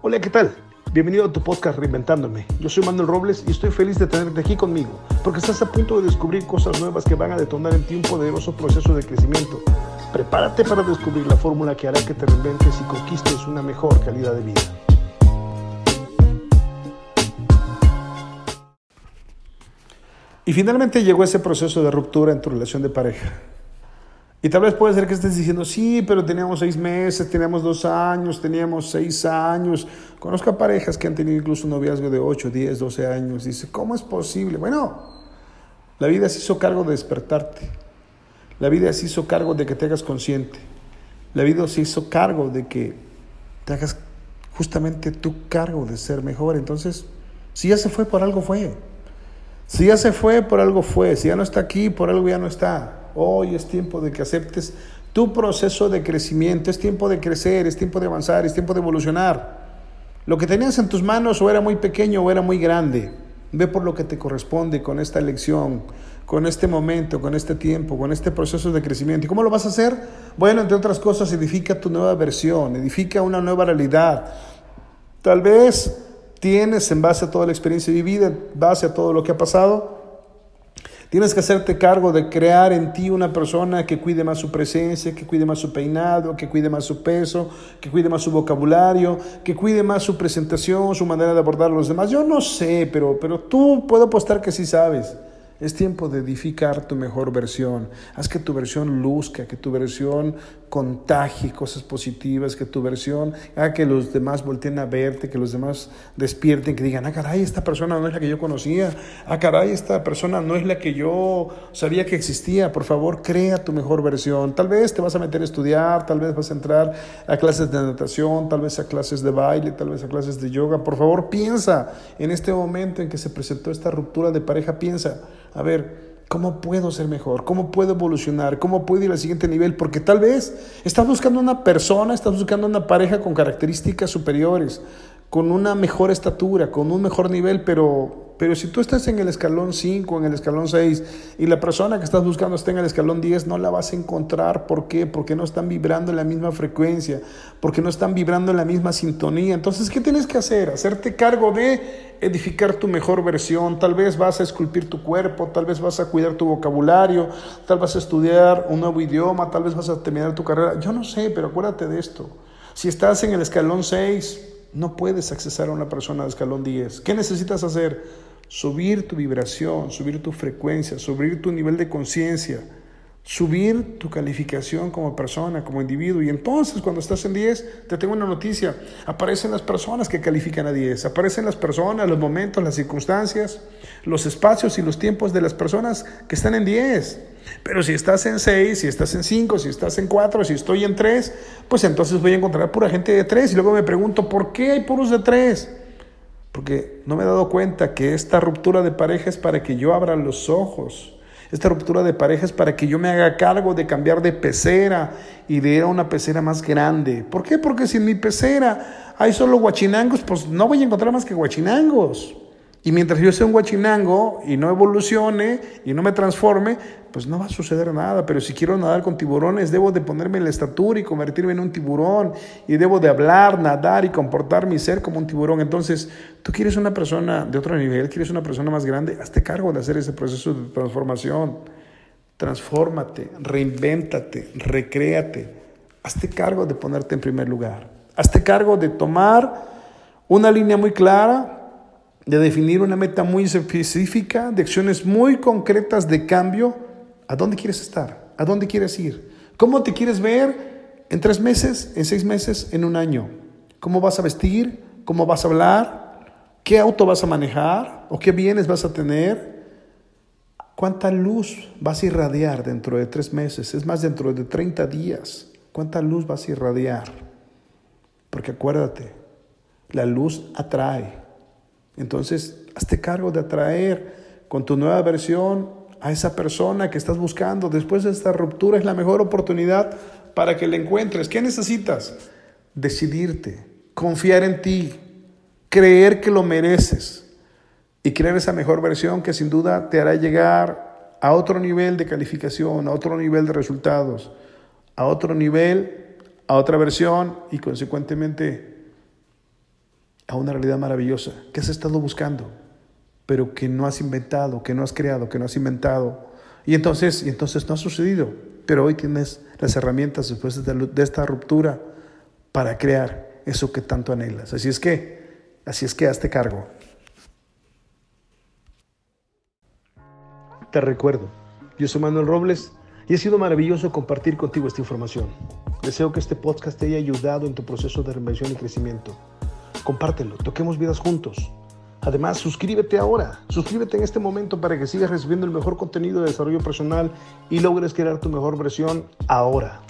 Hola, ¿qué tal? Bienvenido a tu podcast Reinventándome. Yo soy Manuel Robles y estoy feliz de tenerte aquí conmigo, porque estás a punto de descubrir cosas nuevas que van a detonar en ti un poderoso proceso de crecimiento. Prepárate para descubrir la fórmula que hará que te reinventes y conquistes una mejor calidad de vida. Y finalmente llegó ese proceso de ruptura en tu relación de pareja. Y tal vez puede ser que estés diciendo, sí, pero teníamos seis meses, teníamos dos años, teníamos seis años. Conozco a parejas que han tenido incluso un noviazgo de 8, 10, 12 años. Dice, ¿cómo es posible? Bueno, la vida se hizo cargo de despertarte. La vida se hizo cargo de que te hagas consciente. La vida se hizo cargo de que te hagas justamente tu cargo de ser mejor. Entonces, si ya se fue, por algo fue. Si ya se fue, por algo fue. Si ya no está aquí, por algo ya no está. Hoy es tiempo de que aceptes tu proceso de crecimiento. Es tiempo de crecer, es tiempo de avanzar, es tiempo de evolucionar. Lo que tenías en tus manos o era muy pequeño o era muy grande. Ve por lo que te corresponde con esta elección, con este momento, con este tiempo, con este proceso de crecimiento. ¿Y cómo lo vas a hacer? Bueno, entre otras cosas, edifica tu nueva versión, edifica una nueva realidad. Tal vez tienes en base a toda la experiencia vivida, en base a todo lo que ha pasado, tienes que hacerte cargo de crear en ti una persona que cuide más su presencia, que cuide más su peinado, que cuide más su peso, que cuide más su vocabulario, que cuide más su presentación, su manera de abordar a los demás. Yo no sé, pero, pero tú puedo apostar que sí sabes. Es tiempo de edificar tu mejor versión. Haz que tu versión luzca, que tu versión contagie cosas positivas, que tu versión haga que los demás volteen a verte, que los demás despierten, que digan, ah, caray, esta persona no es la que yo conocía, ah, caray, esta persona no es la que yo sabía que existía. Por favor, crea tu mejor versión. Tal vez te vas a meter a estudiar, tal vez vas a entrar a clases de natación, tal vez a clases de baile, tal vez a clases de yoga. Por favor, piensa en este momento en que se presentó esta ruptura de pareja, piensa a ver, ¿cómo puedo ser mejor? ¿Cómo puedo evolucionar? ¿Cómo puedo ir al siguiente nivel? Porque tal vez estás buscando una persona, estás buscando una pareja con características superiores, con una mejor estatura, con un mejor nivel, pero pero si tú estás en el escalón 5, en el escalón 6, y la persona que estás buscando está en el escalón 10, no la vas a encontrar. ¿Por qué? Porque no están vibrando en la misma frecuencia, porque no están vibrando en la misma sintonía. Entonces, ¿qué tienes que hacer? Hacerte cargo de edificar tu mejor versión. Tal vez vas a esculpir tu cuerpo, tal vez vas a cuidar tu vocabulario, tal vez vas a estudiar un nuevo idioma, tal vez vas a terminar tu carrera. Yo no sé, pero acuérdate de esto. Si estás en el escalón 6, no puedes accesar a una persona de escalón 10. ¿Qué necesitas hacer? Subir tu vibración, subir tu frecuencia, subir tu nivel de conciencia, subir tu calificación como persona, como individuo. Y entonces cuando estás en 10, te tengo una noticia, aparecen las personas que califican a 10, aparecen las personas, los momentos, las circunstancias, los espacios y los tiempos de las personas que están en 10. Pero si estás en 6, si estás en 5, si estás en 4, si estoy en 3, pues entonces voy a encontrar pura gente de 3 y luego me pregunto, ¿por qué hay puros de 3? Porque no me he dado cuenta que esta ruptura de pareja es para que yo abra los ojos. Esta ruptura de pareja es para que yo me haga cargo de cambiar de pecera y de ir a una pecera más grande. ¿Por qué? Porque si en mi pecera hay solo guachinangos, pues no voy a encontrar más que guachinangos. Y mientras yo sea un guachinango y no evolucione y no me transforme, pues no va a suceder nada. Pero si quiero nadar con tiburones, debo de ponerme en la estatura y convertirme en un tiburón. Y debo de hablar, nadar y comportar mi ser como un tiburón. Entonces, tú quieres una persona de otro nivel, quieres una persona más grande, hazte cargo de hacer ese proceso de transformación. Transfórmate, reinvéntate, recréate. Hazte cargo de ponerte en primer lugar. Hazte cargo de tomar una línea muy clara de definir una meta muy específica, de acciones muy concretas de cambio. ¿A dónde quieres estar? ¿A dónde quieres ir? ¿Cómo te quieres ver en tres meses, en seis meses, en un año? ¿Cómo vas a vestir? ¿Cómo vas a hablar? ¿Qué auto vas a manejar? ¿O qué bienes vas a tener? ¿Cuánta luz vas a irradiar dentro de tres meses? Es más, dentro de 30 días. ¿Cuánta luz vas a irradiar? Porque acuérdate, la luz atrae. Entonces, hazte cargo de atraer con tu nueva versión a esa persona que estás buscando. Después de esta ruptura es la mejor oportunidad para que le encuentres. ¿Qué necesitas? Decidirte, confiar en ti, creer que lo mereces y crear esa mejor versión que sin duda te hará llegar a otro nivel de calificación, a otro nivel de resultados, a otro nivel, a otra versión y consecuentemente a una realidad maravillosa que has estado buscando, pero que no has inventado, que no has creado, que no has inventado. Y entonces, y entonces no ha sucedido, pero hoy tienes las herramientas después de esta ruptura para crear eso que tanto anhelas. Así es que, así es que hazte cargo. Te recuerdo, yo soy Manuel Robles y ha sido maravilloso compartir contigo esta información. Deseo que este podcast te haya ayudado en tu proceso de reinvención y crecimiento. Compártelo, toquemos vidas juntos. Además, suscríbete ahora, suscríbete en este momento para que sigas recibiendo el mejor contenido de desarrollo personal y logres crear tu mejor versión ahora.